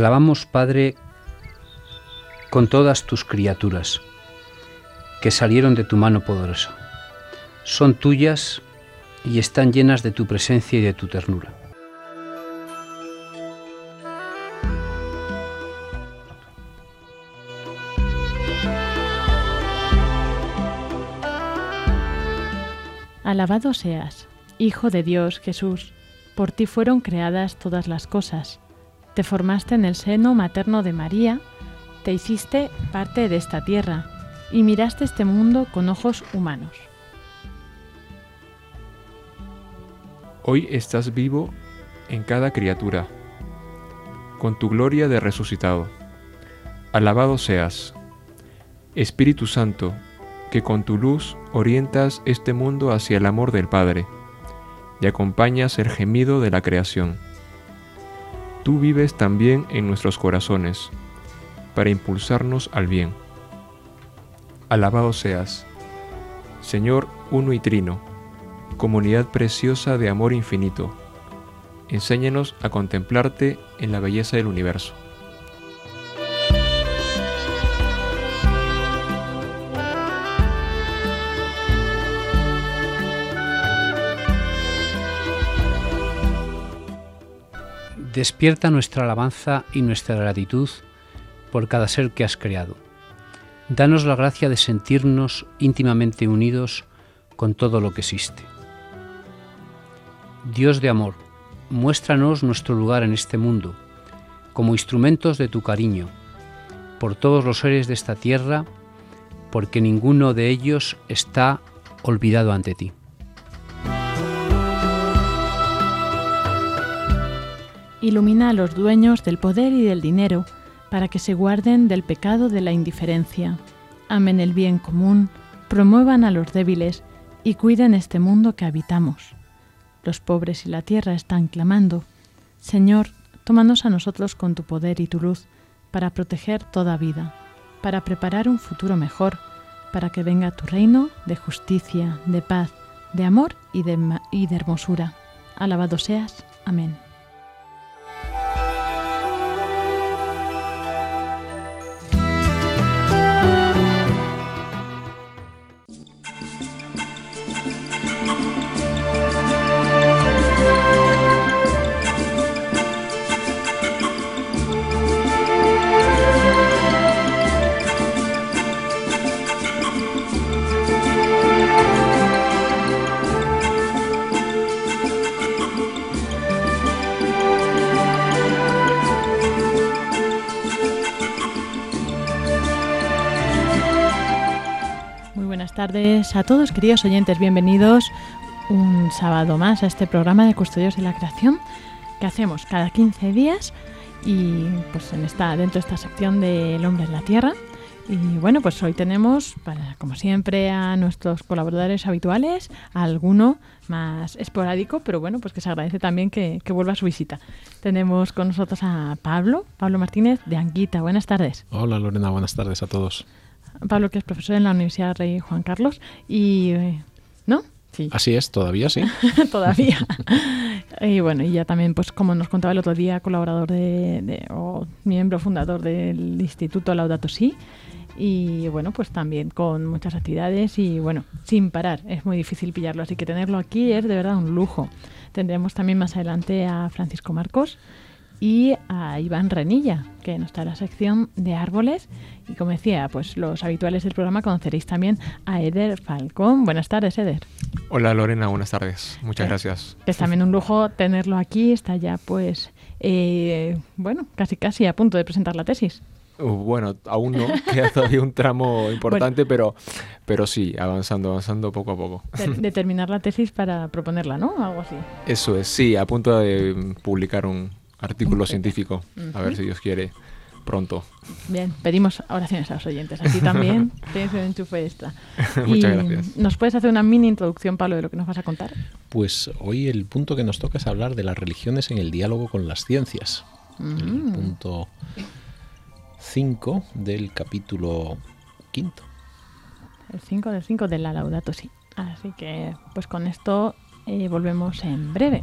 Alabamos, Padre, con todas tus criaturas, que salieron de tu mano poderosa. Son tuyas y están llenas de tu presencia y de tu ternura. Alabado seas, Hijo de Dios Jesús, por ti fueron creadas todas las cosas te formaste en el seno materno de María, te hiciste parte de esta tierra y miraste este mundo con ojos humanos. Hoy estás vivo en cada criatura, con tu gloria de resucitado. Alabado seas, Espíritu Santo, que con tu luz orientas este mundo hacia el amor del Padre y acompañas el gemido de la creación tú vives también en nuestros corazones, para impulsarnos al bien. Alabado seas, Señor uno y trino, comunidad preciosa de amor infinito. Enséñanos a contemplarte en la belleza del universo. Despierta nuestra alabanza y nuestra gratitud por cada ser que has creado. Danos la gracia de sentirnos íntimamente unidos con todo lo que existe. Dios de amor, muéstranos nuestro lugar en este mundo, como instrumentos de tu cariño, por todos los seres de esta tierra, porque ninguno de ellos está olvidado ante ti. Ilumina a los dueños del poder y del dinero, para que se guarden del pecado de la indiferencia, amen el bien común, promuevan a los débiles y cuiden este mundo que habitamos. Los pobres y la tierra están clamando, Señor, tómanos a nosotros con tu poder y tu luz, para proteger toda vida, para preparar un futuro mejor, para que venga tu reino de justicia, de paz, de amor y de, y de hermosura. Alabado seas. Amén. Tardes a todos, queridos oyentes. Bienvenidos un sábado más a este programa de Custodios de la Creación que hacemos cada 15 días y pues en esta, dentro de esta sección del hombre en la tierra. Y bueno, pues hoy tenemos, para, como siempre, a nuestros colaboradores habituales, a alguno más esporádico, pero bueno, pues que se agradece también que, que, vuelva a su visita. Tenemos con nosotros a Pablo, Pablo Martínez de Anguita. Buenas tardes. Hola Lorena, buenas tardes a todos. Pablo, que es profesor en la Universidad Rey Juan Carlos, y... ¿No? Sí. Así es, todavía sí. todavía. Y bueno, y ya también, pues como nos contaba el otro día, colaborador de, o miembro fundador del Instituto Laudato Si. Y bueno, pues también con muchas actividades y bueno, sin parar. Es muy difícil pillarlo, así que tenerlo aquí es de verdad un lujo. Tendremos también más adelante a Francisco Marcos, y a Iván Renilla, que nos está en la sección de árboles. Y como decía, pues los habituales del programa conoceréis también a Eder Falcón. Buenas tardes, Eder. Hola Lorena, buenas tardes. Muchas gracias. Es también un lujo tenerlo aquí. Está ya pues, eh, bueno, casi casi a punto de presentar la tesis. Uh, bueno, aún no, queda todavía un tramo importante, pero, pero sí, avanzando, avanzando poco a poco. De, terminar la tesis para proponerla, ¿no? Algo así. Eso es, sí, a punto de publicar un, artículo científico. A ver si Dios quiere pronto. Bien, pedimos oraciones a los oyentes. Aquí también tienes un enchufe extra. Muchas gracias. ¿Nos puedes hacer una mini introducción, Pablo, de lo que nos vas a contar? Pues hoy el punto que nos toca es hablar de las religiones en el diálogo con las ciencias. El punto 5 del capítulo quinto. El 5 del 5 de la Laudato Si. Así que, pues con esto eh, volvemos en breve.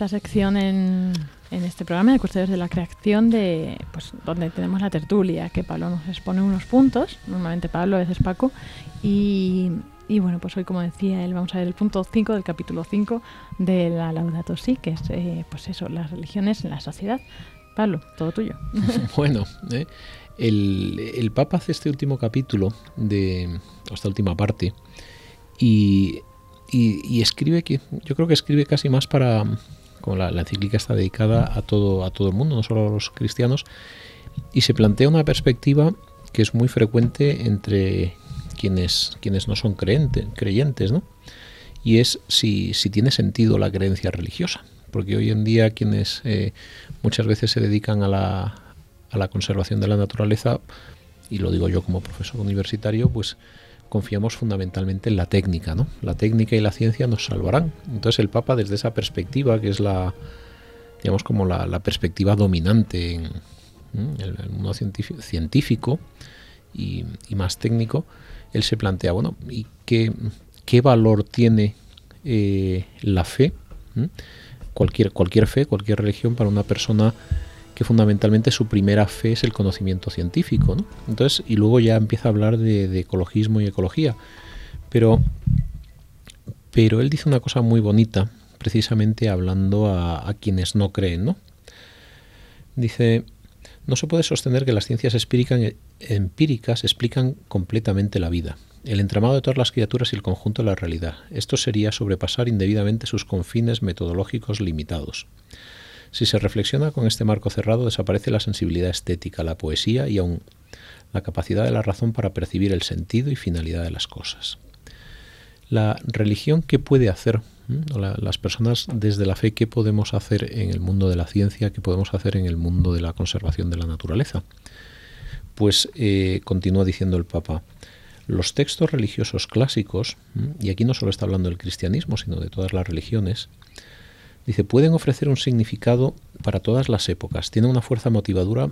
esta sección en, en este programa de Custodios de la Creación, de, pues, donde tenemos la tertulia, que Pablo nos expone unos puntos, normalmente Pablo, a veces Paco, y, y bueno, pues hoy, como decía él, vamos a ver el punto 5 del capítulo 5 de la Laudato Si, que es, eh, pues eso, las religiones en la sociedad. Pablo, todo tuyo. bueno, eh, el, el, Papa hace este último capítulo, de esta última parte, y, y, y, escribe que, yo creo que escribe casi más para, como la, encíclica está dedicada a todo, a todo el mundo, no solo a los cristianos, y se plantea una perspectiva que es muy frecuente entre quienes, quienes no son creyentes, ¿no? y es si, si, tiene sentido la creencia religiosa, porque hoy en día quienes eh, muchas veces se dedican a la, a la conservación de la naturaleza, y lo digo yo como profesor universitario, pues confiamos fundamentalmente en la técnica, ¿no? La técnica y la ciencia nos salvarán. Entonces el Papa desde esa perspectiva, que es la, digamos como la, perspectiva dominante en, el, mundo científico, y, más técnico, él se plantea, bueno, ¿y qué, qué valor tiene eh, la fe? Cualquier, cualquier fe, cualquier religión para una persona que fundamentalmente su primera fe es el conocimiento científico. Entonces, y luego ya empieza a hablar de, ecologismo y ecología. Pero, pero él dice una cosa muy bonita, precisamente hablando a, quienes no creen, ¿no? Dice, no se puede sostener que las ciencias empíricas explican completamente la vida, el entramado de todas las criaturas y el conjunto de la realidad. Esto sería sobrepasar indebidamente sus confines metodológicos limitados. Si se reflexiona con este marco cerrado, desaparece la sensibilidad estética, la poesía y aún la capacidad de la razón para percibir el sentido y finalidad de las cosas. La religión, ¿qué puede hacer? ¿Mm? las personas desde la fe, ¿qué podemos hacer en el mundo de la ciencia? ¿Qué podemos hacer en el mundo de la conservación de la naturaleza? Pues eh, continúa diciendo el Papa, los textos religiosos clásicos, y aquí no solo está hablando del cristianismo, sino de todas las religiones, Dice, pueden ofrecer un significado para todas las épocas. Tiene una fuerza motivadora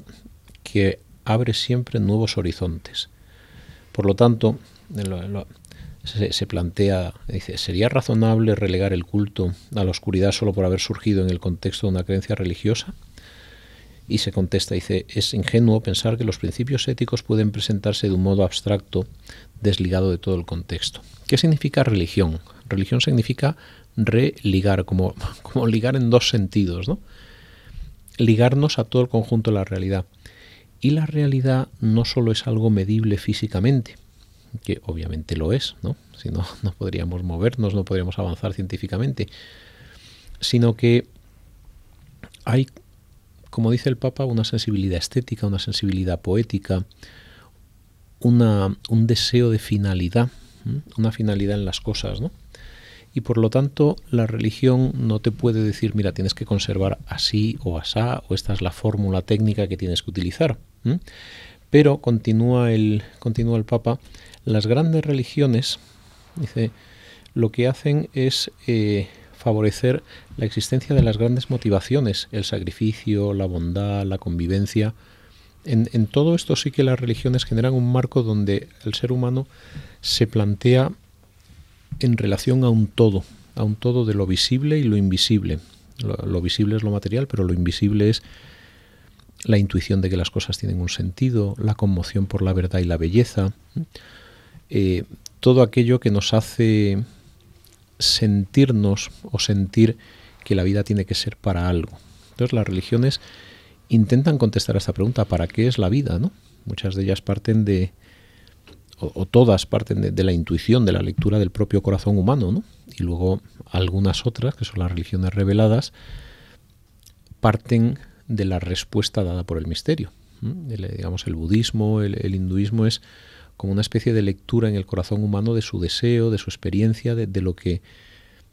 que abre siempre nuevos horizontes. Por lo tanto, se, plantea, dice, ¿sería razonable relegar el culto a la oscuridad solo por haber surgido en el contexto de una creencia religiosa? y se contesta, dice, es ingenuo pensar que los principios éticos pueden presentarse de un modo abstracto, desligado de todo el contexto. ¿Qué significa religión? Religión significa religar, como, como ligar en dos sentidos, ¿no? Ligarnos a todo el conjunto de la realidad. Y la realidad no solo es algo medible físicamente, que obviamente lo es, ¿no? Si no, no podríamos movernos, no podríamos avanzar científicamente, sino que hay como dice el Papa, una sensibilidad estética, una sensibilidad poética, una, un deseo de finalidad, una finalidad en las cosas, ¿no? Y por lo tanto, la religión no te puede decir, mira, tienes que conservar así o asá, o esta es la fórmula técnica que tienes que utilizar. Pero continúa el, continúa el Papa, las grandes religiones, dice, lo que hacen es eh, favorecer la existencia de las grandes motivaciones, el sacrificio, la bondad, la convivencia. En, en, todo esto sí que las religiones generan un marco donde el ser humano se plantea en relación a un todo, a un todo de lo visible y lo invisible. Lo, visible es lo material, pero lo invisible es la intuición de que las cosas tienen un sentido, la conmoción por la verdad y la belleza, eh, todo aquello que nos hace sentirnos o sentir que la vida tiene que ser para algo. Entonces las religiones intentan contestar a esta pregunta, ¿para qué es la vida? ¿no? Muchas de ellas parten de, o, todas parten de, la intuición, de la lectura del propio corazón humano, ¿no? y luego algunas otras, que son las religiones reveladas, parten de la respuesta dada por el misterio. Digamos, el budismo, el hinduismo es como una especie de lectura en el corazón humano de su deseo, de su experiencia, de, lo que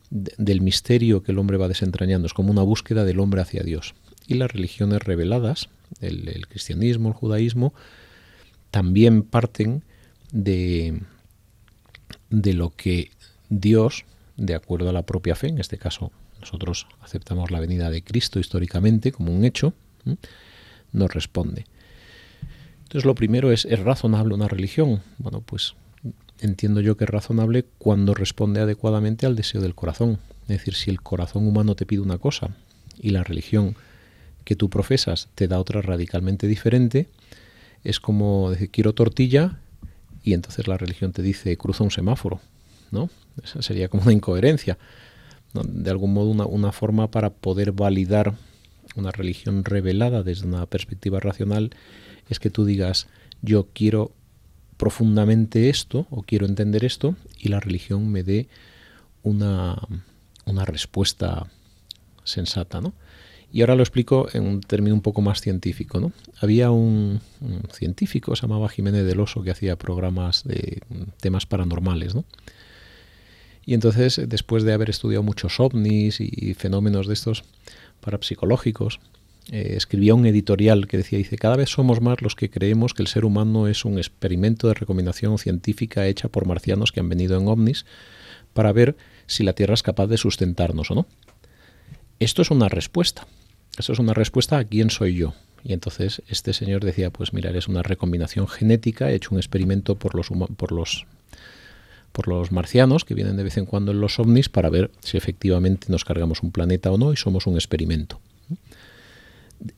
del misterio que el hombre va desentrañando. Es como una búsqueda del hombre hacia Dios. Y las religiones reveladas, el, cristianismo, el judaísmo, también parten de, de lo que Dios, de acuerdo a la propia fe, en este caso nosotros aceptamos la venida de Cristo históricamente como un hecho, nos responde. Entonces lo primero es, ¿es razonable una religión? Bueno, pues entiendo yo que es razonable cuando responde adecuadamente al deseo del corazón. Es decir, si el corazón humano te pide una cosa y la religión que tú profesas te da otra radicalmente diferente, es como decir, quiero tortilla y entonces la religión te dice, cruza un semáforo. ¿no? Esa sería como una incoherencia. De algún modo una, una forma para poder validar una religión revelada desde una perspectiva racional es que tú digas, yo quiero profundamente esto o quiero entender esto y la religión me dé una, una respuesta sensata, ¿no? Y ahora lo explico en un término un poco más científico, ¿no? Había un, científico, se llamaba Jiménez del Oso, que hacía programas de temas paranormales, ¿no? Y entonces, después de haber estudiado muchos ovnis y fenómenos de estos parapsicológicos, eh, escribía un editorial que decía, dice, cada vez somos más los que creemos que el ser humano es un experimento de recomendación científica hecha por marcianos que han venido en ovnis para ver si la Tierra es capaz de sustentarnos o no. Esto es una respuesta. Esto es una respuesta a quién soy yo. Y entonces este señor decía, pues mira, es una recombinación genética, he hecho un experimento por los, por los por los marcianos que vienen de vez en cuando en los ovnis para ver si efectivamente nos cargamos un planeta o no y somos un experimento.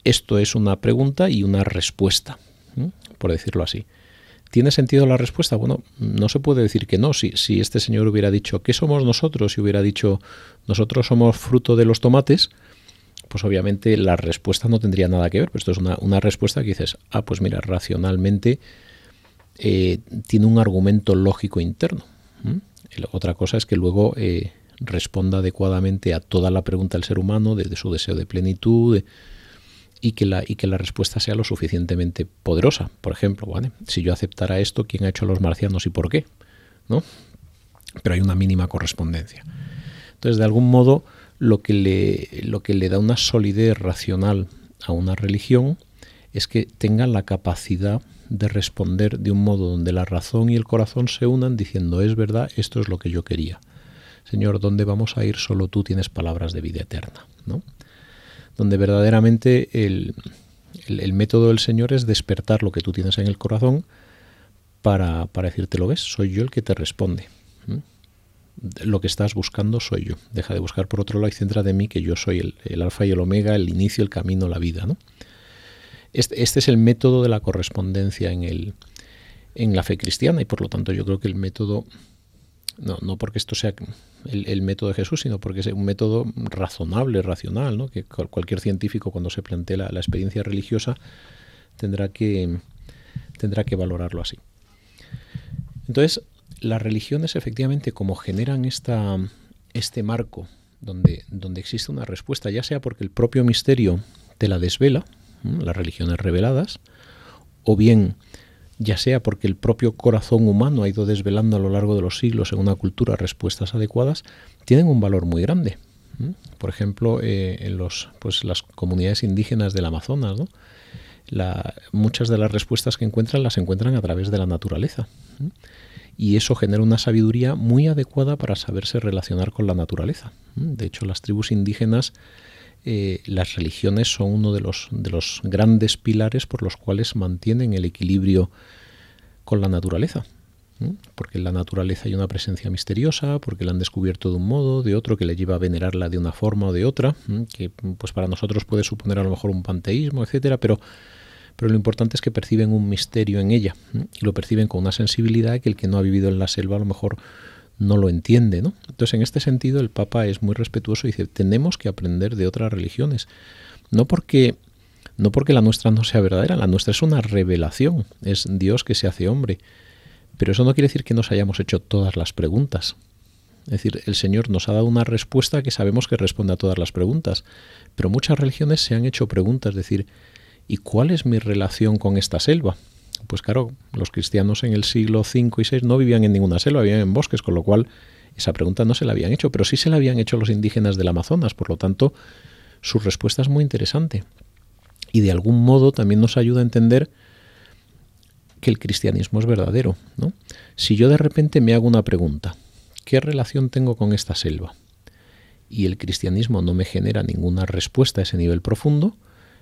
Esto es una pregunta y una respuesta, por decirlo así. ¿Tiene sentido la respuesta? Bueno, no se puede decir que no. Si, si este señor hubiera dicho, ¿qué somos nosotros? Y hubiera dicho, nosotros somos fruto de los tomates, pues obviamente la respuesta no tendría nada que ver. Pero esto es una, respuesta que dices, ah, pues mira, racionalmente eh, tiene un argumento lógico interno. Otra cosa es que luego eh, responda adecuadamente a toda la pregunta del ser humano, de, su deseo de plenitud, y que, la, y que la respuesta sea lo suficientemente poderosa. Por ejemplo, ¿vale? si yo aceptara esto, ¿quién ha hecho a los marcianos y por qué? ¿No? Pero hay una mínima correspondencia. Entonces, de algún modo, lo que le, lo que le da una solidez racional a una religión es que tenga la capacidad de responder de un modo donde la razón y el corazón se unan diciendo, es verdad, esto es lo que yo quería. Señor, ¿dónde vamos a ir? Solo tú tienes palabras de vida eterna. ¿no? Donde verdaderamente el, método del Señor es despertar lo que tú tienes en el corazón para, para decirte, lo ves, soy yo el que te responde. Lo que estás buscando soy yo. Deja de buscar por otro lado y centra de mí que yo soy el, alfa y el omega, el inicio, el camino, la vida. ¿no? este, este, es el método de la correspondencia en, el, en la fe cristiana y por lo tanto yo creo que el método, no, no porque esto sea el, método de Jesús, sino porque es un método razonable, racional, ¿no? que cualquier científico cuando se plantea la, la experiencia religiosa tendrá que, tendrá que valorarlo así. Entonces, las religiones efectivamente como generan esta, este marco donde, donde existe una respuesta, ya sea porque el propio misterio te la desvela, las religiones reveladas, o bien ya sea porque el propio corazón humano ha ido desvelando a lo largo de los siglos en una cultura respuestas adecuadas, tienen un valor muy grande. Por ejemplo, eh, en los, pues, las comunidades indígenas del Amazonas, muchas de las respuestas que encuentran las encuentran a través de la naturaleza. Y eso genera una sabiduría muy adecuada para saberse relacionar con la naturaleza. De hecho, las tribus indígenas, eh, las religiones son uno de los, de los grandes pilares por los cuales mantienen el equilibrio con la naturaleza. Porque en la naturaleza hay una presencia misteriosa, porque la han descubierto de un modo, de otro, que le lleva a venerarla de una forma o de otra, que pues para nosotros puede suponer a lo mejor un panteísmo, etcétera, pero pero lo importante es que perciben un misterio en ella y lo perciben con una sensibilidad que el que no ha vivido en la selva a lo mejor no lo entiende, ¿no? Entonces, en este sentido, el Papa es muy respetuoso y dice, tenemos que aprender de otras religiones. No porque, no porque la nuestra no sea verdadera, la nuestra es una revelación, es Dios que se hace hombre. Pero eso no quiere decir que nos hayamos hecho todas las preguntas. Es decir, el Señor nos ha dado una respuesta que sabemos que responde a todas las preguntas. Pero muchas religiones se han hecho preguntas, es decir, ¿Y cuál es mi relación con esta selva? Pues claro, los cristianos en el siglo V y VI no vivían en ninguna selva, vivían en bosques, con lo cual esa pregunta no se la habían hecho, pero sí se la habían hecho los indígenas del Amazonas, por lo tanto, su respuesta es muy interesante. Y de algún modo también nos ayuda a entender que el cristianismo es verdadero. ¿no? Si yo de repente me hago una pregunta, ¿qué relación tengo con esta selva? Y el cristianismo no me genera ninguna respuesta a ese nivel profundo,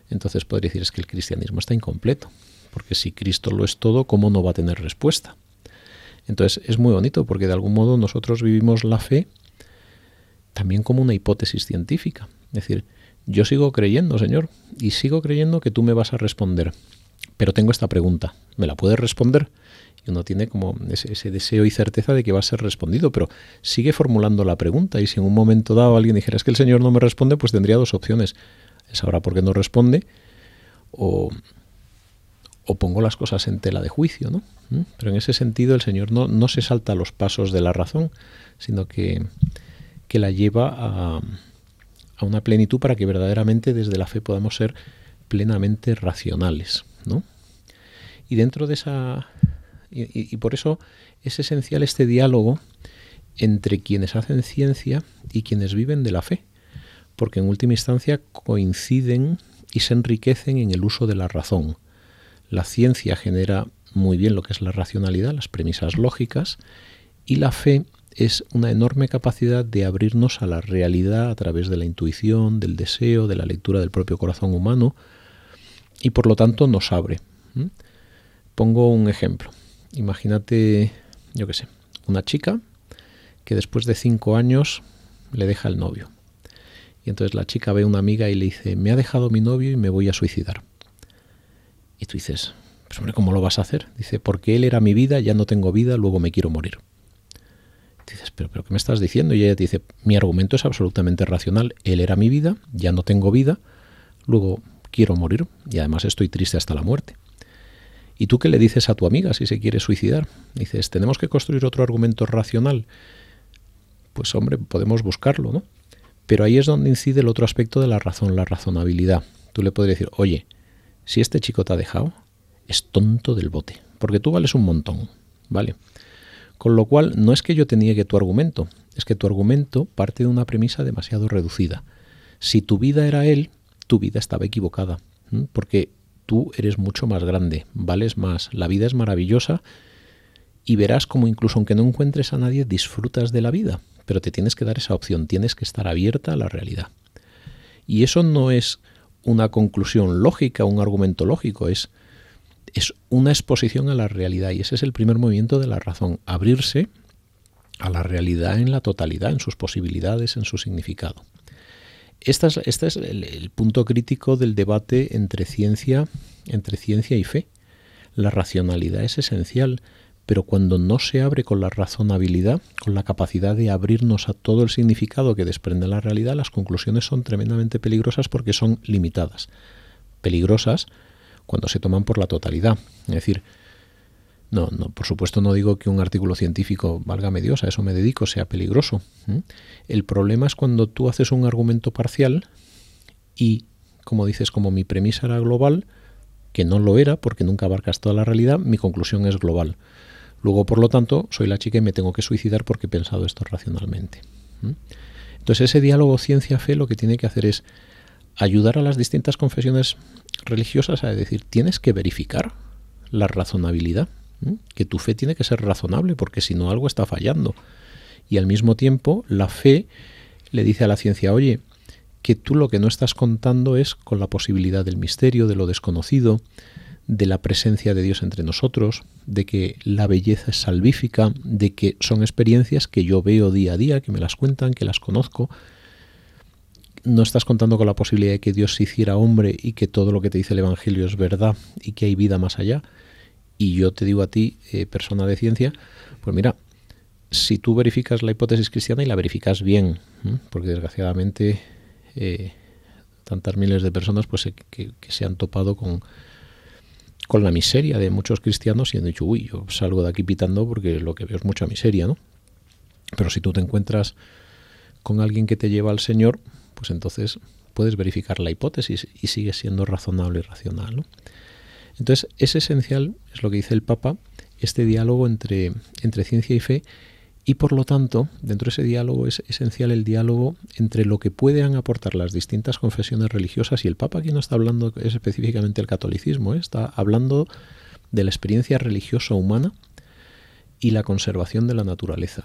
entonces podría decir es que el cristianismo está incompleto, porque si Cristo lo es todo, ¿cómo no va a tener respuesta? Entonces es muy bonito porque de algún modo nosotros vivimos la fe también como una hipótesis científica. Es decir, yo sigo creyendo, Señor, y sigo creyendo que tú me vas a responder. Pero tengo esta pregunta, ¿me la puedes responder? Y uno tiene como ese, ese, deseo y certeza de que va a ser respondido, pero sigue formulando la pregunta. Y si en un momento dado alguien dijera es que el Señor no me responde, pues tendría dos opciones sabrá por qué no responde, o, pongo las cosas en tela de juicio, ¿no? ¿Mm? Pero en ese sentido el Señor no, no se salta los pasos de la razón, sino que, que la lleva a, a, una plenitud para que verdaderamente desde la fe podamos ser plenamente racionales, ¿no? Y dentro de esa... Y, y por eso es esencial este diálogo entre quienes hacen ciencia y quienes viven de la fe porque en última instancia coinciden y se enriquecen en el uso de la razón. La ciencia genera muy bien lo que es la racionalidad, las premisas lógicas, y la fe es una enorme capacidad de abrirnos a la realidad a través de la intuición, del deseo, de la lectura del propio corazón humano, y por lo tanto nos abre. Pongo un ejemplo. Imagínate, yo qué sé, una chica que después de cinco años le deja el novio. Y entonces la chica ve a una amiga y le dice, me ha dejado mi novio y me voy a suicidar. Y tú dices, pues hombre, ¿cómo lo vas a hacer? Dice, porque él era mi vida, ya no tengo vida, luego me quiero morir. dices, ¿pero, pero qué me estás diciendo? Y ella te dice, mi argumento es absolutamente racional. Él era mi vida, ya no tengo vida, luego quiero morir y además estoy triste hasta la muerte. ¿Y tú qué le dices a tu amiga si se quiere suicidar? Dices, tenemos que construir otro argumento racional. Pues hombre, podemos buscarlo, ¿no? Pero ahí es donde incide el otro aspecto de la razón, la razonabilidad. Tú le podrías decir, oye, si este chico te ha dejado, es tonto del bote, porque tú vales un montón, ¿vale? Con lo cual, no es que yo te niegue tu argumento, es que tu argumento parte de una premisa demasiado reducida. Si tu vida era él, tu vida estaba equivocada, porque tú eres mucho más grande, vales más, la vida es maravillosa y verás como incluso aunque no encuentres a nadie, disfrutas de la vida pero te tienes que dar esa opción, tienes que estar abierta a la realidad. Y eso no es una conclusión lógica, un argumento lógico, es, es una exposición a la realidad y ese es el primer movimiento de la razón, abrirse a la realidad en la totalidad, en sus posibilidades, en su significado. Este es, es el, punto crítico del debate entre ciencia entre ciencia y fe. La racionalidad es esencial, pero cuando no se abre con la razonabilidad, con la capacidad de abrirnos a todo el significado que desprende la realidad, las conclusiones son tremendamente peligrosas porque son limitadas. Peligrosas cuando se toman por la totalidad. Es decir, no, no, por supuesto no digo que un artículo científico, valga Dios, a eso me dedico, sea peligroso. El problema es cuando tú haces un argumento parcial y, como dices, como mi premisa era global, que no lo era porque nunca abarcas toda la realidad, mi conclusión es global. Luego, por lo tanto, soy la chica y me tengo que suicidar porque he pensado esto racionalmente. Entonces, ese diálogo ciencia-fe lo que tiene que hacer es ayudar a las distintas confesiones religiosas a decir, tienes que verificar la razonabilidad, que tu fe tiene que ser razonable porque si no algo está fallando. Y al mismo tiempo, la fe le dice a la ciencia, oye, que tú lo que no estás contando es con la posibilidad del misterio, de lo desconocido, de la presencia de Dios entre nosotros, de que la belleza es salvífica, de que son experiencias que yo veo día a día, que me las cuentan, que las conozco. No estás contando con la posibilidad de que Dios se hiciera hombre y que todo lo que te dice el Evangelio es verdad y que hay vida más allá. Y yo te digo a ti, eh, persona de ciencia, pues mira, si tú verificas la hipótesis cristiana y la verificas bien, porque desgraciadamente eh, tantas miles de personas pues que se han topado con, con la miseria de muchos cristianos y han dicho, uy, yo salgo de aquí pitando porque lo que veo es mucha miseria, ¿no? Pero si tú te encuentras con alguien que te lleva al Señor, pues entonces puedes verificar la hipótesis y sigue siendo razonable y racional, ¿no? Entonces es esencial, es lo que dice el Papa, este diálogo entre, entre ciencia y fe y por lo tanto, dentro de ese diálogo es esencial el diálogo entre lo que puedan aportar las distintas confesiones religiosas y el Papa aquí no está hablando es específicamente el catolicismo, ¿eh? está hablando de la experiencia religiosa humana y la conservación de la naturaleza.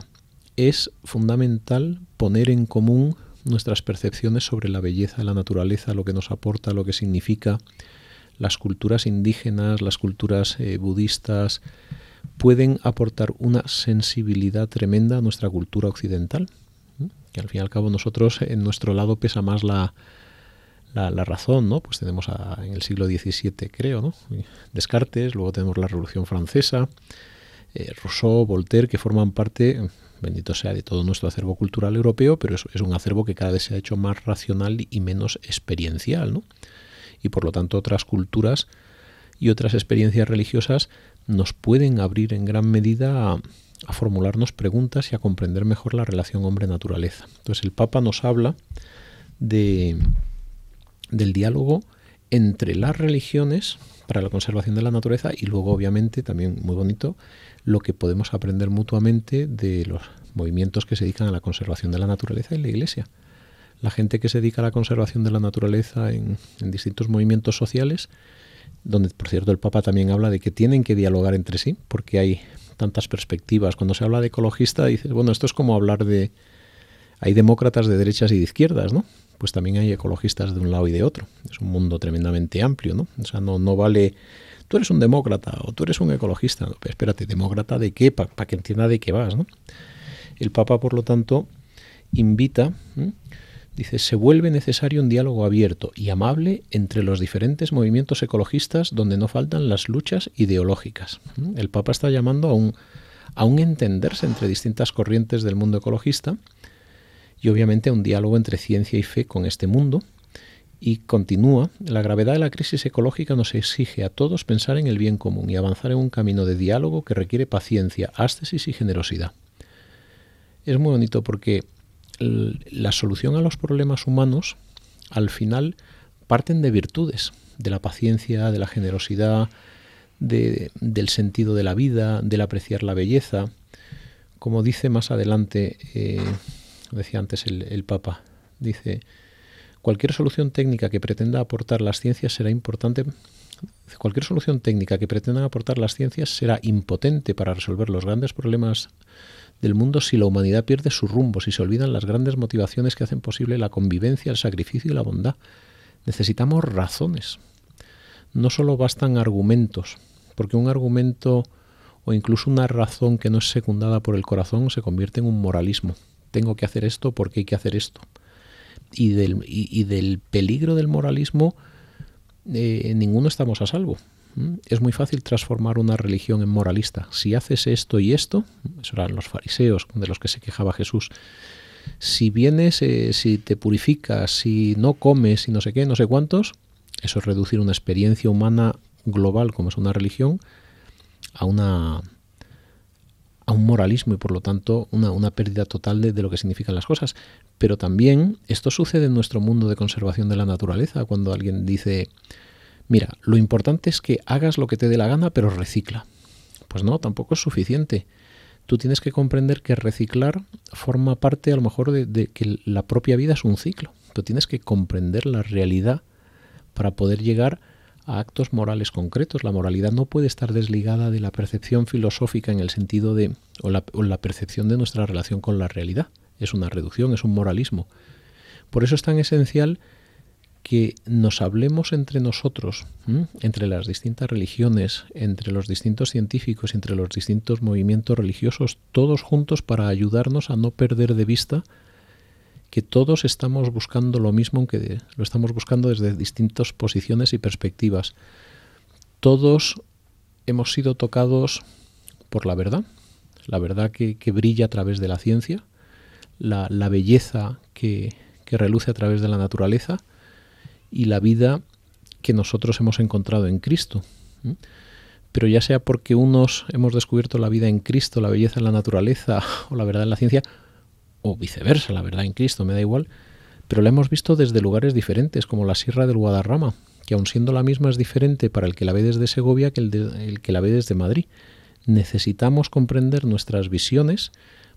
Es fundamental poner en común nuestras percepciones sobre la belleza de la naturaleza, lo que nos aporta, lo que significa, las culturas indígenas, las culturas eh, budistas, pueden aportar una sensibilidad tremenda a nuestra cultura occidental, que al fin y al cabo nosotros en nuestro lado pesa más la, la, razón, ¿no? Pues tenemos en el siglo XVII, creo, ¿no? Descartes, luego tenemos la Revolución Francesa, eh, Rousseau, Voltaire, que forman parte, bendito sea, de todo nuestro acervo cultural europeo, pero es, es un acervo que cada vez se ha hecho más racional y menos experiencial, ¿no? Y por lo tanto otras culturas y otras experiencias religiosas nos pueden abrir en gran medida a, formularnos preguntas y a comprender mejor la relación hombre-naturaleza. Entonces el Papa nos habla de, del diálogo entre las religiones para la conservación de la naturaleza y luego obviamente también muy bonito lo que podemos aprender mutuamente de los movimientos que se dedican a la conservación de la naturaleza en la Iglesia. La gente que se dedica a la conservación de la naturaleza en distintos movimientos sociales donde por cierto el Papa también habla de que tienen que dialogar entre sí, porque hay tantas perspectivas. Cuando se habla de ecologista, dices, bueno, esto es como hablar de... Hay demócratas de derechas y de izquierdas, ¿no? Pues también hay ecologistas de un lado y de otro. Es un mundo tremendamente amplio, ¿no? O sea, no, no vale... Tú eres un demócrata o tú eres un ecologista. No, pero espérate, ¿demócrata de qué? Para que entienda de qué vas, ¿no? El Papa, por lo tanto, invita... Dice, se vuelve necesario un diálogo abierto y amable entre los diferentes movimientos ecologistas donde no faltan las luchas ideológicas. El Papa está llamando a un, a un entenderse entre distintas corrientes del mundo ecologista y obviamente a un diálogo entre ciencia y fe con este mundo. Y continúa, la gravedad de la crisis ecológica nos exige a todos pensar en el bien común y avanzar en un camino de diálogo que requiere paciencia, ástesis y generosidad. Es muy bonito porque la solución a los problemas humanos al final parten de virtudes, de la paciencia, de la generosidad, del sentido de la vida, del apreciar la belleza. Como dice más adelante, eh, decía antes el, Papa, dice, cualquier solución técnica que pretenda aportar las ciencias será importante cualquier solución técnica que pretenda aportar las ciencias será impotente para resolver los grandes problemas del mundo si la humanidad pierde su rumbo, si se olvidan las grandes motivaciones que hacen posible la convivencia, el sacrificio y la bondad. Necesitamos razones. No solo bastan argumentos, porque un argumento o incluso una razón que no es secundada por el corazón se convierte en un moralismo. Tengo que hacer esto porque hay que hacer esto. Y del, y del peligro del moralismo eh, ninguno estamos a salvo. Es muy fácil transformar una religión en moralista. Si haces esto y esto, eso eran los fariseos de los que se quejaba Jesús, si vienes, eh, si te purificas, si no comes, y no sé qué, no sé cuántos, eso es reducir una experiencia humana global como es una religión a una a un moralismo y por lo tanto una, una pérdida total de, de, lo que significan las cosas. Pero también esto sucede en nuestro mundo de conservación de la naturaleza, cuando alguien dice, mira, lo importante es que hagas lo que te dé la gana, pero recicla. Pues no, tampoco es suficiente. Tú tienes que comprender que reciclar forma parte a lo mejor de, que la propia vida es un ciclo. Tú tienes que comprender la realidad para poder llegar a actos morales concretos. La moralidad no puede estar desligada de la percepción filosófica en el sentido de, o la, percepción de nuestra relación con la realidad. Es una reducción, es un moralismo. Por eso es tan esencial que nos hablemos entre nosotros, entre las distintas religiones, entre los distintos científicos, entre los distintos movimientos religiosos, todos juntos para ayudarnos a no perder de vista que todos estamos buscando lo mismo, aunque lo estamos buscando desde distintas posiciones y perspectivas. Todos hemos sido tocados por la verdad, la verdad que, brilla a través de la ciencia, la, belleza que reluce a través de la naturaleza y la vida que nosotros hemos encontrado en Cristo. Pero ya sea porque unos hemos descubierto la vida en Cristo, la belleza en la naturaleza o la verdad en la ciencia, o viceversa, la verdad en Cristo, me da igual, pero la hemos visto desde lugares diferentes, como la Sierra del Guadarrama, que aun siendo la misma es diferente para el que la ve desde Segovia que el, que la ve desde Madrid. Necesitamos comprender nuestras visiones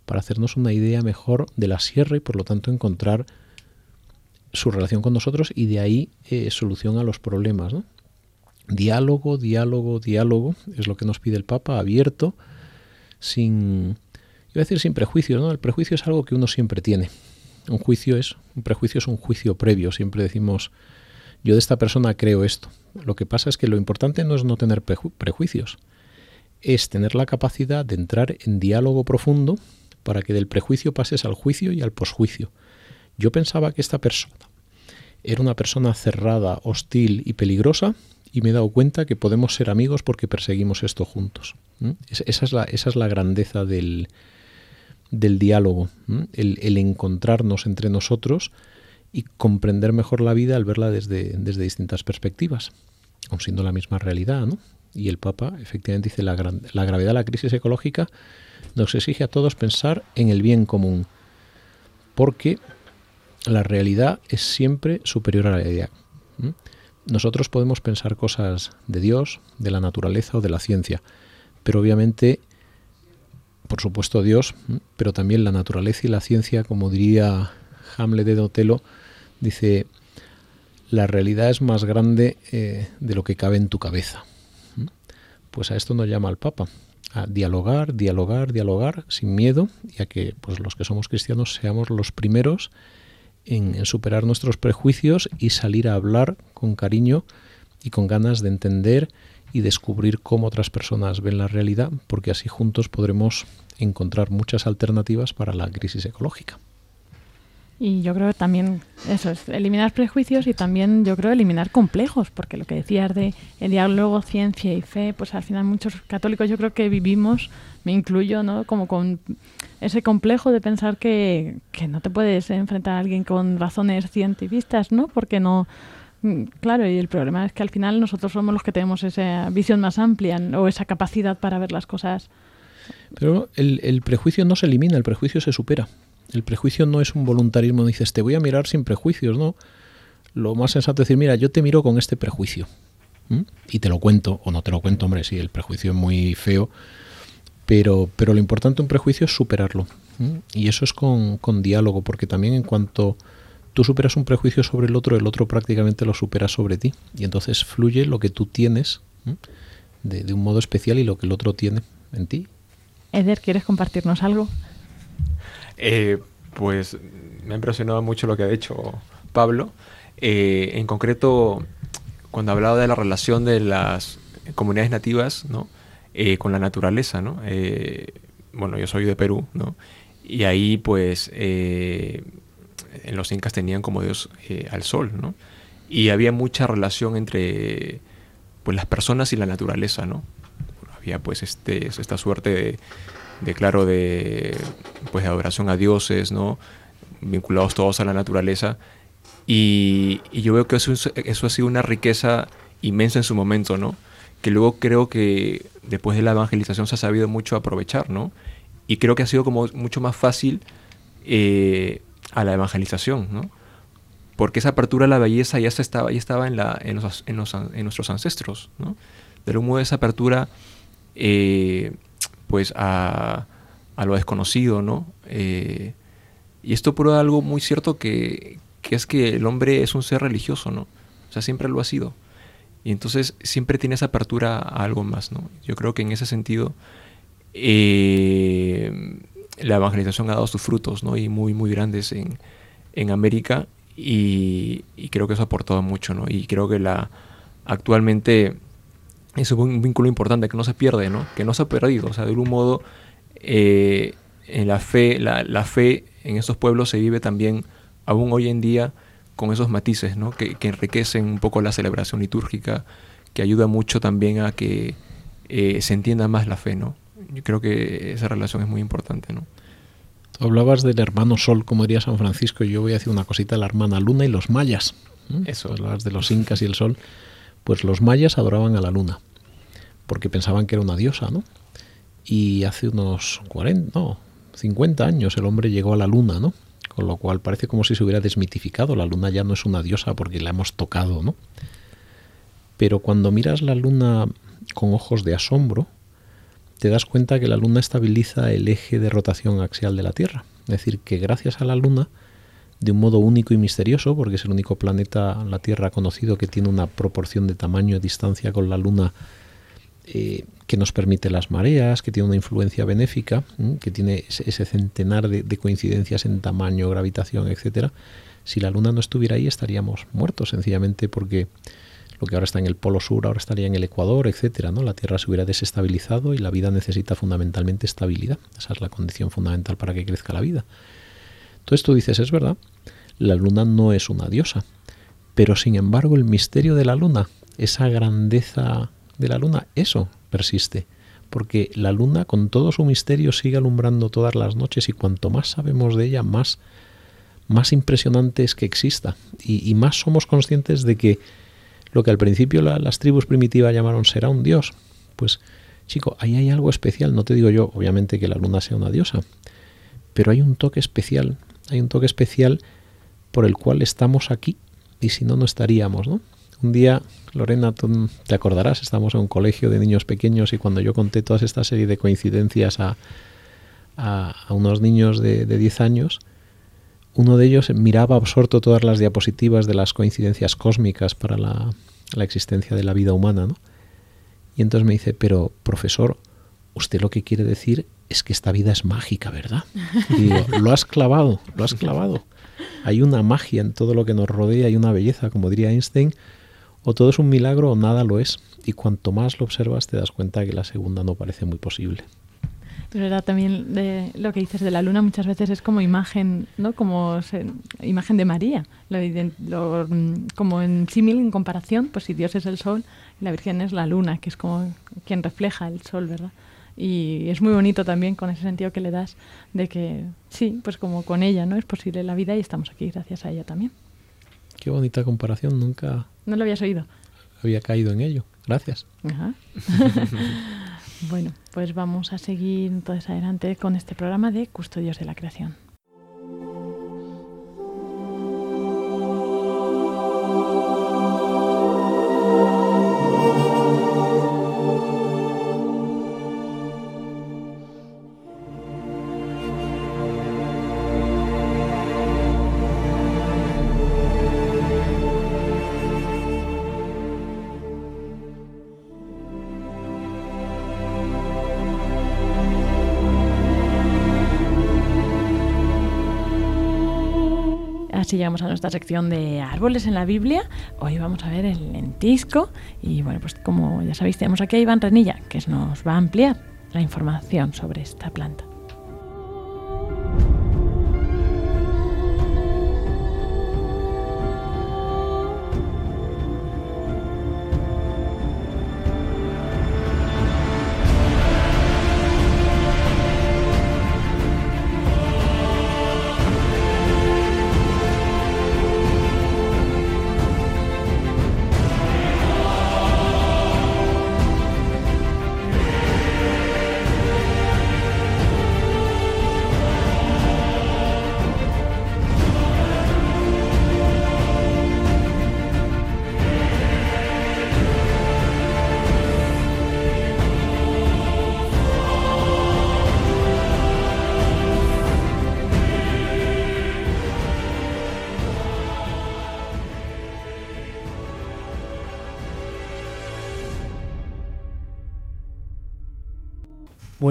para hacernos una idea mejor de la sierra y por lo tanto encontrar su relación con nosotros y de ahí eh, solución a los problemas. Diálogo, diálogo, diálogo es lo que nos pide el Papa, abierto, sin, iba a decir sin prejuicios, ¿no? El prejuicio es algo que uno siempre tiene. Un juicio es, un prejuicio es un juicio previo. Siempre decimos, yo de esta persona creo esto. Lo que pasa es que lo importante no es no tener preju prejuicios, es tener la capacidad de entrar en diálogo profundo para que del prejuicio pases al juicio y al posjuicio. Yo pensaba que esta persona era una persona cerrada, hostil y peligrosa y me he dado cuenta que podemos ser amigos porque perseguimos esto juntos. Esa, es la, grandeza del, diálogo, el, encontrarnos entre nosotros y comprender mejor la vida al verla desde, distintas perspectivas, aun siendo la misma realidad. ¿no? Y el Papa efectivamente dice la, la gravedad de la crisis ecológica nos exige a todos pensar en el bien común, porque la realidad es siempre superior a la idea. Nosotros podemos pensar cosas de Dios, de la naturaleza o de la ciencia, pero obviamente por supuesto Dios, pero también la naturaleza y la ciencia, como diría Hamlet de Otelo, dice, la realidad es más grande eh, de lo que cabe en tu cabeza. Pues a esto nos llama el Papa, a dialogar, dialogar, dialogar sin miedo y a que pues, los que somos cristianos seamos los primeros en, en superar nuestros prejuicios y salir a hablar con cariño y con ganas de entender y descubrir cómo otras personas ven la realidad, porque así juntos podremos encontrar muchas alternativas para la crisis ecológica. Y yo creo que también eso es eliminar prejuicios y también yo creo eliminar complejos, porque lo que decías de el diálogo ciencia y fe, pues al final muchos católicos yo creo que vivimos, me incluyo, ¿no? Como con ese complejo de pensar que, que no te puedes enfrentar a alguien con razones científicas, ¿no? Porque no Claro, y el problema es que al final nosotros somos los que tenemos esa visión más amplia o esa capacidad para ver las cosas. Pero el, el prejuicio no se elimina, el prejuicio se supera. El prejuicio no es un voluntarismo, dices, te voy a mirar sin prejuicios, ¿no? Lo más sensato es decir, mira, yo te miro con este prejuicio. Y te lo cuento, o no te lo cuento, hombre, sí, el prejuicio es muy feo, pero, pero lo importante de un prejuicio es superarlo. Y eso es con, con diálogo, porque también en cuanto tú superas un prejuicio sobre el otro, el otro prácticamente lo supera sobre ti. Y entonces fluye lo que tú tienes de, de, un modo especial y lo que el otro tiene en ti. Eder, ¿quieres compartirnos algo? Eh, pues me ha impresionado mucho lo que ha dicho Pablo. Eh, en concreto, cuando ha hablado de la relación de las comunidades nativas ¿no? Eh, con la naturaleza. ¿no? Bueno, yo soy de Perú, ¿no? Y ahí pues en los incas tenían como dios al sol, ¿no? y había mucha relación entre pues, las personas y la naturaleza, ¿no? Había pues este, esta suerte de, claro, de, pues, de adoración a dioses, ¿no? Vinculados todos a la naturaleza. Y, yo veo que eso, eso ha sido una riqueza inmensa en su momento, ¿no? Que luego creo que después de la evangelización se ha sabido mucho aprovechar, ¿no? Y creo que ha sido como mucho más fácil eh, a la evangelización, ¿no? Porque esa apertura a la belleza ya, se estaba, ya estaba en, la, en, los, en, los, en nuestros ancestros, ¿no? De algún modo esa apertura eh, pues a, a, lo desconocido, ¿no? Eh, y esto prueba algo muy cierto que, que es que el hombre es un ser religioso, ¿no? O sea, siempre lo ha sido. Y entonces siempre tiene esa apertura a algo más, ¿no? Yo creo que en ese sentido eh, la evangelización ha dado sus frutos, ¿no? Y muy, muy grandes en, en América y, creo que eso ha aportado mucho, ¿no? Y creo que la actualmente es un vínculo importante que no se pierde, ¿no? Que no se ha perdido, o sea, de algún modo eh, en la fe, la, la, fe en esos pueblos se vive también aún hoy en día con esos matices, ¿no? Que, que enriquecen un poco la celebración litúrgica, que ayuda mucho también a que eh, se entienda más la fe, ¿no? Yo creo que esa relación es muy importante, ¿no? hablabas del hermano Sol, como diría San Francisco, y yo voy a decir una cosita la hermana Luna y los mayas. Eso. Hablabas de los incas y el Sol. Pues los mayas adoraban a la Luna, porque pensaban que era una diosa, ¿no? Y hace unos 40, no, 50 años el hombre llegó a la Luna, ¿no? Con lo cual parece como si se hubiera desmitificado. La Luna ya no es una diosa porque la hemos tocado, ¿no? Pero cuando miras la Luna con ojos de asombro, te das cuenta que la Luna estabiliza el eje de rotación axial de la Tierra. Es decir, que gracias a la Luna, de un modo único y misterioso, porque es el único planeta, la Tierra, conocido que tiene una proporción de tamaño y distancia con la Luna eh, que nos permite las mareas, que tiene una influencia benéfica, que tiene ese centenar de, de, coincidencias en tamaño, gravitación, etcétera. Si la Luna no estuviera ahí, estaríamos muertos, sencillamente porque lo que ahora está en el polo sur, ahora estaría en el ecuador, etcétera, ¿no? La Tierra se hubiera desestabilizado y la vida necesita fundamentalmente estabilidad. Esa es la condición fundamental para que crezca la vida. Entonces tú dices, es verdad, la luna no es una diosa, pero sin embargo el misterio de la luna, esa grandeza de la luna, eso persiste, porque la luna con todo su misterio sigue alumbrando todas las noches y cuanto más sabemos de ella, más, más impresionante es que exista y, y más somos conscientes de que lo que al principio las tribus primitivas llamaron será un dios. Pues, chico, ahí hay algo especial. No te digo yo, obviamente, que la luna sea una diosa, pero hay un toque especial. Hay un toque especial por el cual estamos aquí y si no, no estaríamos, ¿no? Un día, Lorena, tú te acordarás, estamos en un colegio de niños pequeños y cuando yo conté toda esta serie de coincidencias a, a, unos niños de, de 10 años, uno de ellos miraba absorto todas las diapositivas de las coincidencias cósmicas para la, existencia de la vida humana, ¿no? Y entonces me dice, pero profesor, usted lo que quiere decir es que esta vida es mágica, ¿verdad? Digo, lo has clavado, lo has clavado. Hay una magia en todo lo que nos rodea, hay una belleza, como diría Einstein, o todo es un milagro o nada lo es. Y cuanto más lo observas te das cuenta que la segunda no parece muy posible. Pero era también lo que dices de la luna muchas veces es como imagen, ¿no? Como imagen de María. Lo, mm, como en símil, en comparación, pues si Dios es el sol, la Virgen es la luna, que es como quien refleja el sol, ¿verdad? Y es muy bonito también con ese sentido que le das de que sí, pues como con ella, ¿no? Es posible la vida y estamos aquí gracias a ella también. Qué bonita comparación, nunca... No lo habías oído. Había caído en ello. Gracias. Ajá. Bueno, pues vamos a seguir entonces adelante con este programa de Custodios de la Creación. Llegamos a nuestra sección de árboles en la Biblia. Hoy vamos a ver el lentisco y bueno, pues como ya sabéis tenemos aquí a Iván Renilla que nos va a ampliar la información sobre esta planta.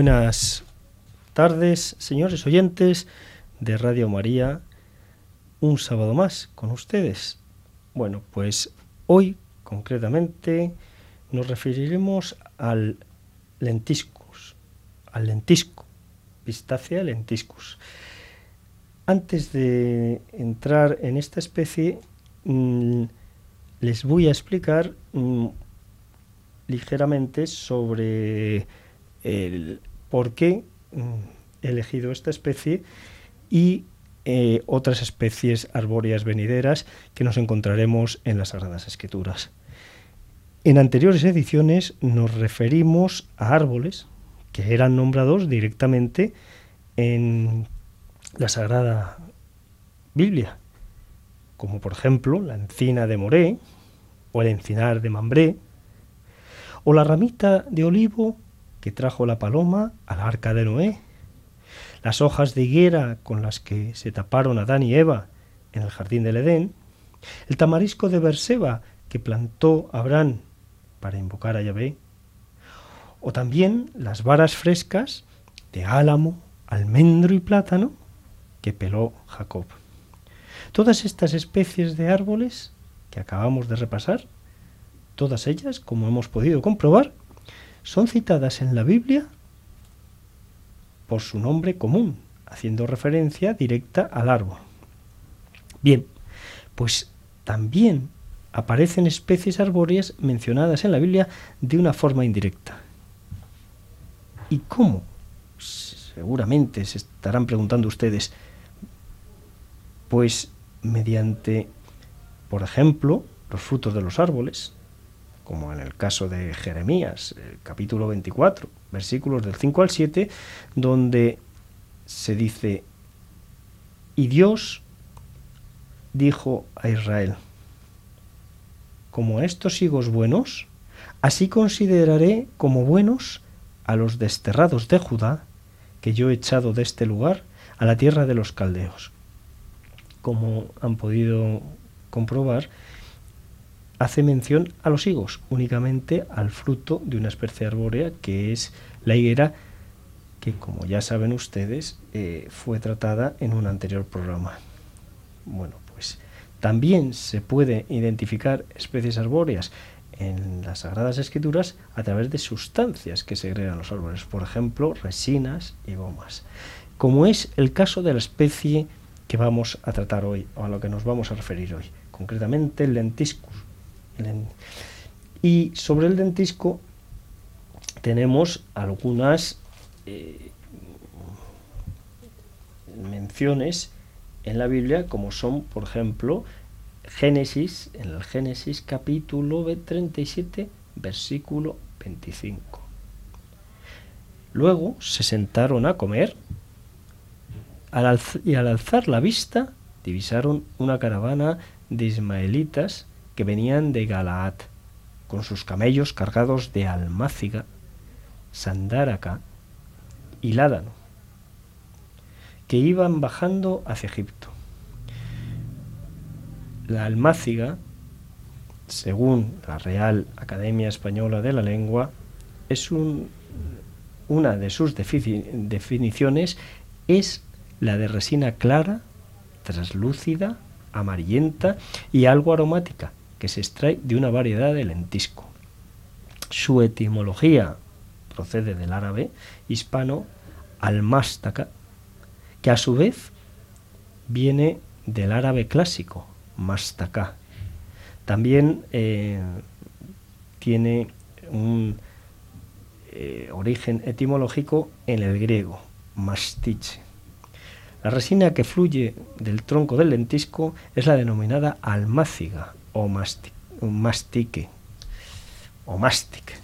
Buenas tardes, señores oyentes de Radio María. Un sábado más con ustedes. Bueno, pues hoy concretamente nos referiremos al lentiscus, al lentisco, Vistacea lentiscus. Antes de entrar en esta especie, mm, les voy a explicar mm, ligeramente sobre el por qué mm, he elegido esta especie y eh, otras especies arbóreas venideras que nos encontraremos en las Sagradas Escrituras. En anteriores ediciones nos referimos a árboles que eran nombrados directamente en la Sagrada Biblia, como por ejemplo la encina de Moré o el encinar de Mambré, o la ramita de olivo que trajo la paloma al arca de Noé, las hojas de higuera con las que se taparon Adán y Eva en el jardín del Edén, el tamarisco de Berseba que plantó Abraham para invocar a Yahvé, o también las varas frescas de álamo, almendro y plátano que peló Jacob. Todas estas especies de árboles que acabamos de repasar, todas ellas, como hemos podido comprobar, son citadas en la Biblia por su nombre común, haciendo referencia directa al árbol. Bien, pues también aparecen especies arbóreas mencionadas en la Biblia de una forma indirecta. ¿Y cómo? Seguramente se estarán preguntando ustedes. Pues mediante, por ejemplo, los frutos de los árboles, como en el caso de Jeremías, el capítulo 24, versículos del 5 al 7, donde se dice, y Dios dijo a Israel, como estos higos buenos, así consideraré como buenos a los desterrados de Judá, que yo he echado de este lugar a la tierra de los caldeos. Como han podido comprobar, hace mención a los higos, únicamente al fruto de una especie arbórea que es la higuera, que como ya saben ustedes, eh, fue tratada en un anterior programa. Bueno, pues también se puede identificar especies arbóreas en las Sagradas Escrituras a través de sustancias que segregan los árboles, por ejemplo, resinas y gomas, como es el caso de la especie que vamos a tratar hoy, o a lo que nos vamos a referir hoy, concretamente el lentiscus, y sobre el dentisco tenemos algunas eh, menciones en la Biblia, como son, por ejemplo, Génesis, en el Génesis capítulo 37, versículo 25. Luego se sentaron a comer y al alzar la vista divisaron una caravana de ismaelitas que venían de Galaad, con sus camellos cargados de almáciga, sandáraca y ládano, que iban bajando hacia Egipto. La almáciga, según la Real Academia Española de la Lengua, es un, una de sus definiciones es la de resina clara, traslúcida, amarillenta y algo aromática, que se extrae de una variedad de lentisco. Su etimología procede del árabe hispano almástaca, que a su vez viene del árabe clásico, mastaca. También eh, tiene un eh, origen etimológico en el griego, mastiche. La resina que fluye del tronco del lentisco es la denominada almáciga o mastique o mastic.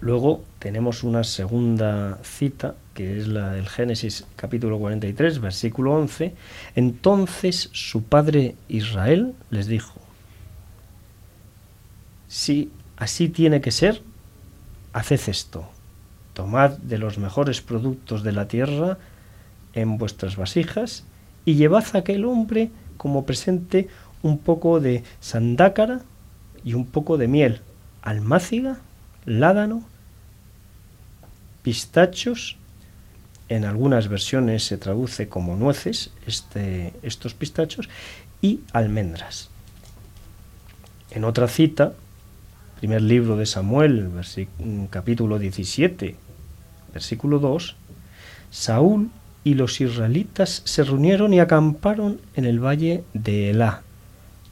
Luego tenemos una segunda cita, que es la del Génesis capítulo 43, versículo 11. Entonces su padre Israel les dijo, si así tiene que ser, haced esto, tomad de los mejores productos de la tierra en vuestras vasijas y llevad a aquel hombre como presente un poco de sandácara y un poco de miel, almáciga, ládano pistachos, en algunas versiones se traduce como nueces este, estos pistachos, y almendras. En otra cita, primer libro de Samuel, capítulo 17, versículo 2, Saúl y los israelitas se reunieron y acamparon en el valle de Elá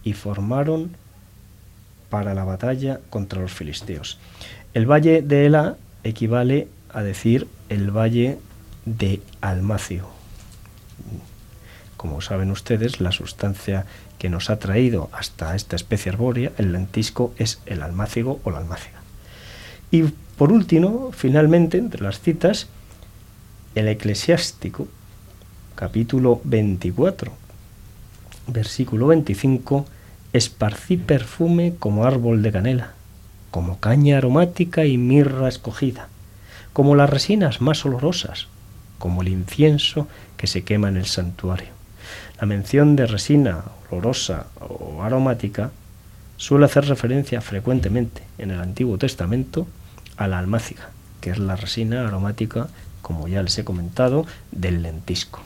y formaron para la batalla contra los filisteos. El valle de Elá equivale a decir el valle de Almacio. Como saben ustedes, la sustancia que nos ha traído hasta esta especie arbórea, el lentisco, es el almácigo o la almáciga. Y por último, finalmente, entre las citas, el eclesiástico, capítulo 24, versículo 25, esparcí perfume como árbol de canela, como caña aromática y mirra escogida, como las resinas más olorosas, como el incienso que se quema en el santuario. La mención de resina olorosa o aromática suele hacer referencia frecuentemente en el Antiguo Testamento a la almáciga, que es la resina aromática, como ya les he comentado, del lentisco.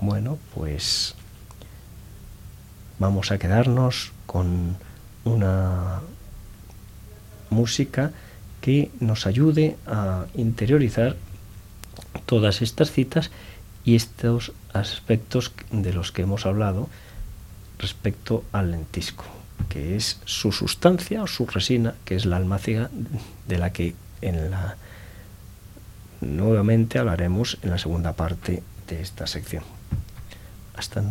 Bueno, pues vamos a quedarnos con una música que nos ayude a interiorizar todas estas citas y estos aspectos de los que hemos hablado respecto al lentisco, que es su sustancia o su resina, que es la almáciga de la que en la nuevamente hablaremos en la segunda parte de esta sección. Hasta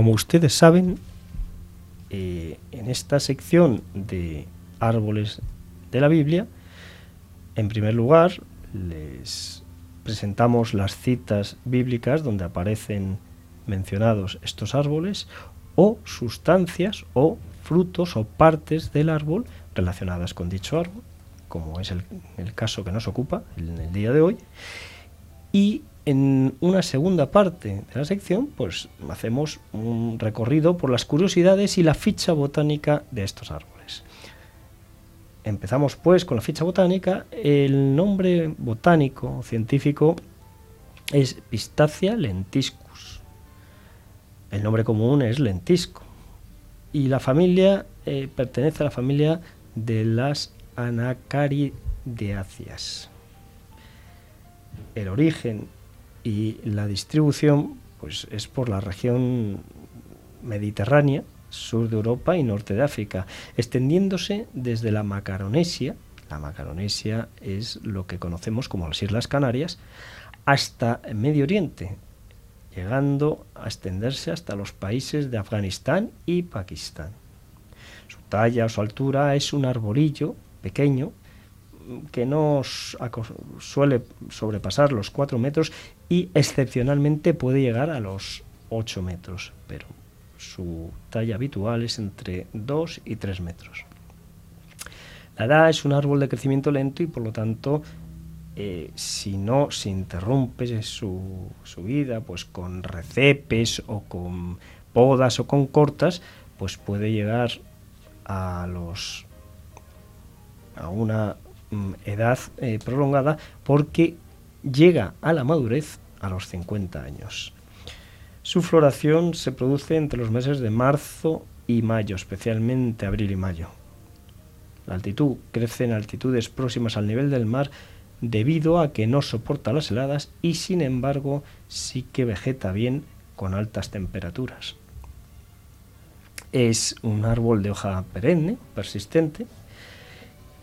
Como ustedes saben, eh, en esta sección de árboles de la Biblia, en primer lugar, les presentamos las citas bíblicas donde aparecen mencionados estos árboles o sustancias o frutos o partes del árbol relacionadas con dicho árbol, como es el, caso que nos ocupa en el día de hoy. Y en una segunda parte de la sección, pues hacemos un recorrido por las curiosidades y la ficha botánica de estos árboles. Empezamos pues con la ficha botánica. El nombre botánico científico es Pistacia lentiscus. El nombre común es lentisco. Y la familia eh, pertenece a la familia de las anacarideáceas. El origen y la distribución pues es por la región mediterránea, sur de Europa y norte de África, extendiéndose desde la Macaronesia, la Macaronesia es lo que conocemos como las Islas Canarias, hasta Medio Oriente, llegando a extenderse hasta los países de Afganistán y Pakistán. Su talla o su altura es un arborillo pequeño que no suele sobrepasar los 4 metros y excepcionalmente puede llegar a los 8 metros, pero su talla habitual es entre 2 y 3 metros. La edad es un árbol de crecimiento lento y por lo tanto eh, si no se interrumpe su, su, vida pues con recepes o con podas o con cortas, pues puede llegar a los a una Mm, edad eh, prolongada porque llega a la madurez a los 50 años. Su floración se produce entre los meses de marzo y mayo, especialmente abril y mayo. La altitud crece en altitudes próximas al nivel del mar debido a que no soporta las heladas y sin embargo sí que vegeta bien con altas temperaturas. Es un árbol de hoja perenne, persistente,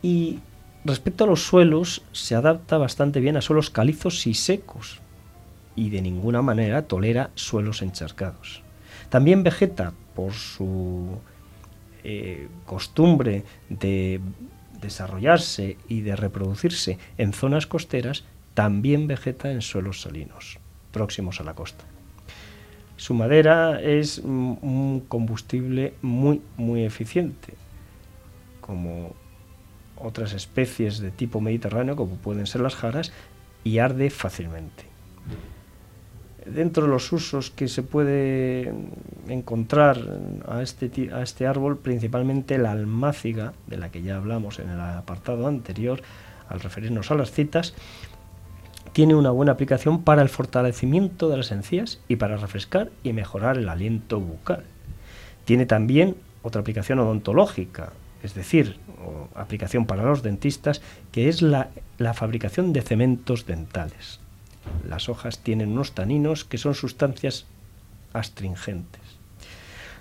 y Respecto a los suelos, se adapta bastante bien a suelos calizos y secos. y de ninguna manera tolera suelos encharcados. También vegeta por su eh, costumbre de desarrollarse y de reproducirse en zonas costeras, también vegeta en suelos salinos, próximos a la costa. Su madera es un combustible muy, muy eficiente, como otras especies de tipo mediterráneo, como pueden ser las jaras, y arde fácilmente. Dentro de los usos que se puede encontrar a este, a este árbol, principalmente la almáciga, de la que ya hablamos en el apartado anterior, al referirnos a las citas, tiene una buena aplicación para el fortalecimiento de las encías y para refrescar y mejorar el aliento bucal. Tiene también otra aplicación odontológica, es decir, aplicación para los dentistas, que es la, la fabricación de cementos dentales. Las hojas tienen unos taninos que son sustancias astringentes.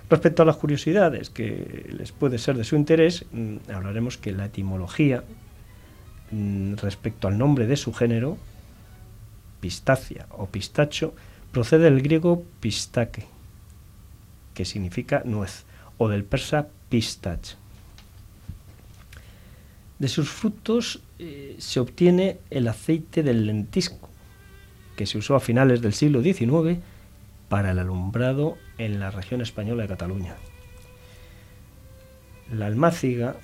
Respecto a las curiosidades que les puede ser de su interés, mm, hablaremos que la etimología mm, respecto al nombre de su género, pistacia o pistacho, procede del griego pistaque, que significa nuez, o del persa pistach. De sus frutos eh, se obtiene el aceite del lentisco, que se usó a finales del siglo XIX para el alumbrado en la región española de Cataluña. La almáciga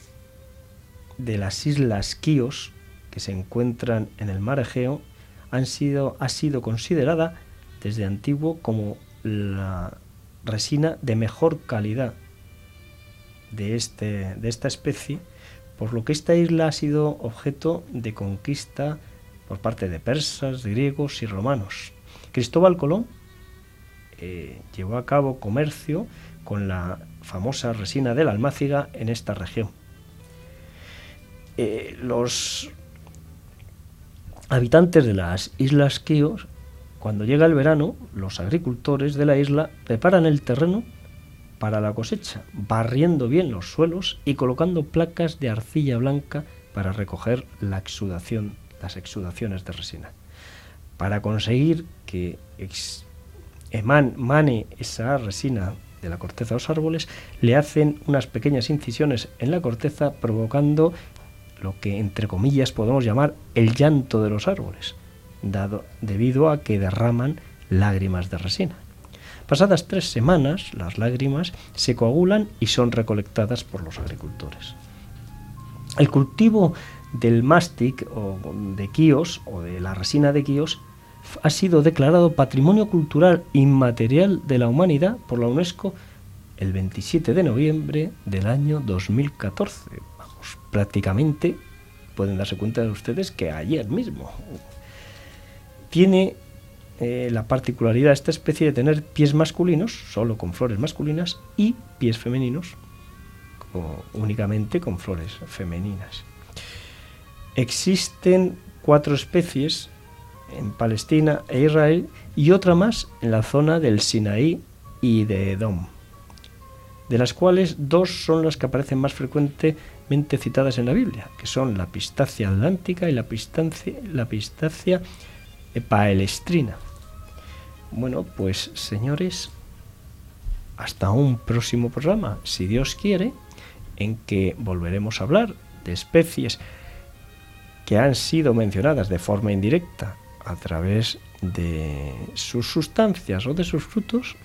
de las islas Quíos, que se encuentran en el mar Egeo, han sido, ha sido considerada desde antiguo como la resina de mejor calidad de, este, de esta especie por lo que esta isla ha sido objeto de conquista por parte de persas, griegos y romanos. Cristóbal Colón eh, llevó a cabo comercio con la famosa resina de la almáciga en esta región. Eh, los habitantes de las islas Quíos, cuando llega el verano, los agricultores de la isla preparan el terreno para la cosecha, barriendo bien los suelos y colocando placas de arcilla blanca para recoger la exudación, las exudaciones de resina. Para conseguir que emane esa resina de la corteza de los árboles, le hacen unas pequeñas incisiones en la corteza provocando lo que entre comillas podemos llamar el llanto de los árboles, dado, debido a que derraman lágrimas de resina. Pasadas tres semanas, las lágrimas se coagulan y son recolectadas por los agricultores. El cultivo del mástic o de quíos o de la resina de quíos ha sido declarado Patrimonio Cultural Inmaterial de la Humanidad por la UNESCO el 27 de noviembre del año 2014. Vamos, prácticamente pueden darse cuenta de ustedes que ayer mismo. Tiene eh, la particularidad de esta especie de tener pies masculinos, solo con flores masculinas, y pies femeninos, únicamente con flores femeninas. Existen cuatro especies en Palestina e Israel y otra más en la zona del Sinaí y de Edom, de las cuales dos son las que aparecen más frecuentemente citadas en la Biblia, que son la pistacia atlántica y la pistacia, la paelestrina. Bueno, pues señores, hasta un próximo programa, si Dios quiere, en que volveremos a hablar de especies que han sido mencionadas de forma indirecta a través de sus sustancias o de sus frutos.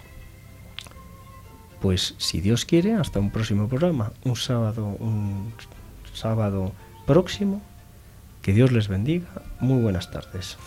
Pues si Dios quiere, hasta un próximo programa, un sábado, un sábado próximo. Que Dios les bendiga. Muy buenas tardes.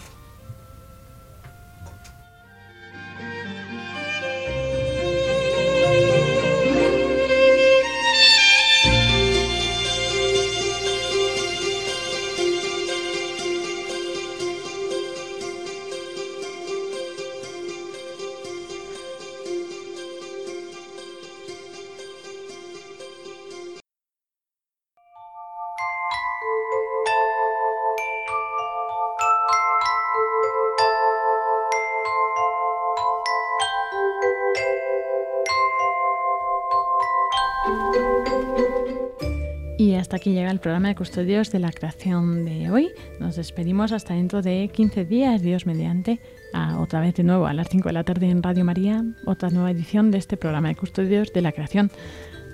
Programa de Custodios de la Creación de hoy. Nos despedimos hasta dentro de 15 días, Dios mediante, otra vez de nuevo a las 5 de la tarde en Radio María, otra nueva edición de este programa de Custodios de la Creación.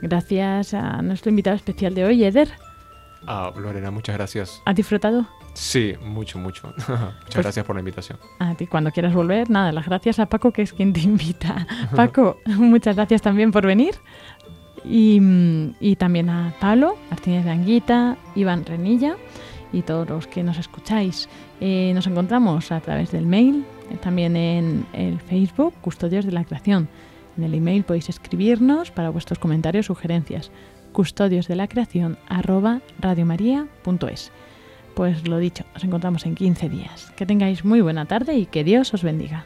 Gracias a nuestro invitado especial de hoy, Eder. Ah, Lorena, muchas gracias. ¿Has disfrutado? Sí, mucho, mucho. muchas pues gracias por la invitación. A ti, cuando quieras volver, nada, las gracias a Paco, que es quien te invita. Paco, muchas gracias también por venir. Y, también a Pablo Martínez de Anguita, Iván Renilla y todos los que nos escucháis. Eh, nos encontramos a través del mail, eh, también en el Facebook, Custodios de la Creación. En el email podéis escribirnos para vuestros comentarios, sugerencias. Custodios de la Creación. Pues lo dicho, nos encontramos en 15 días. Que tengáis muy buena tarde y que Dios os bendiga.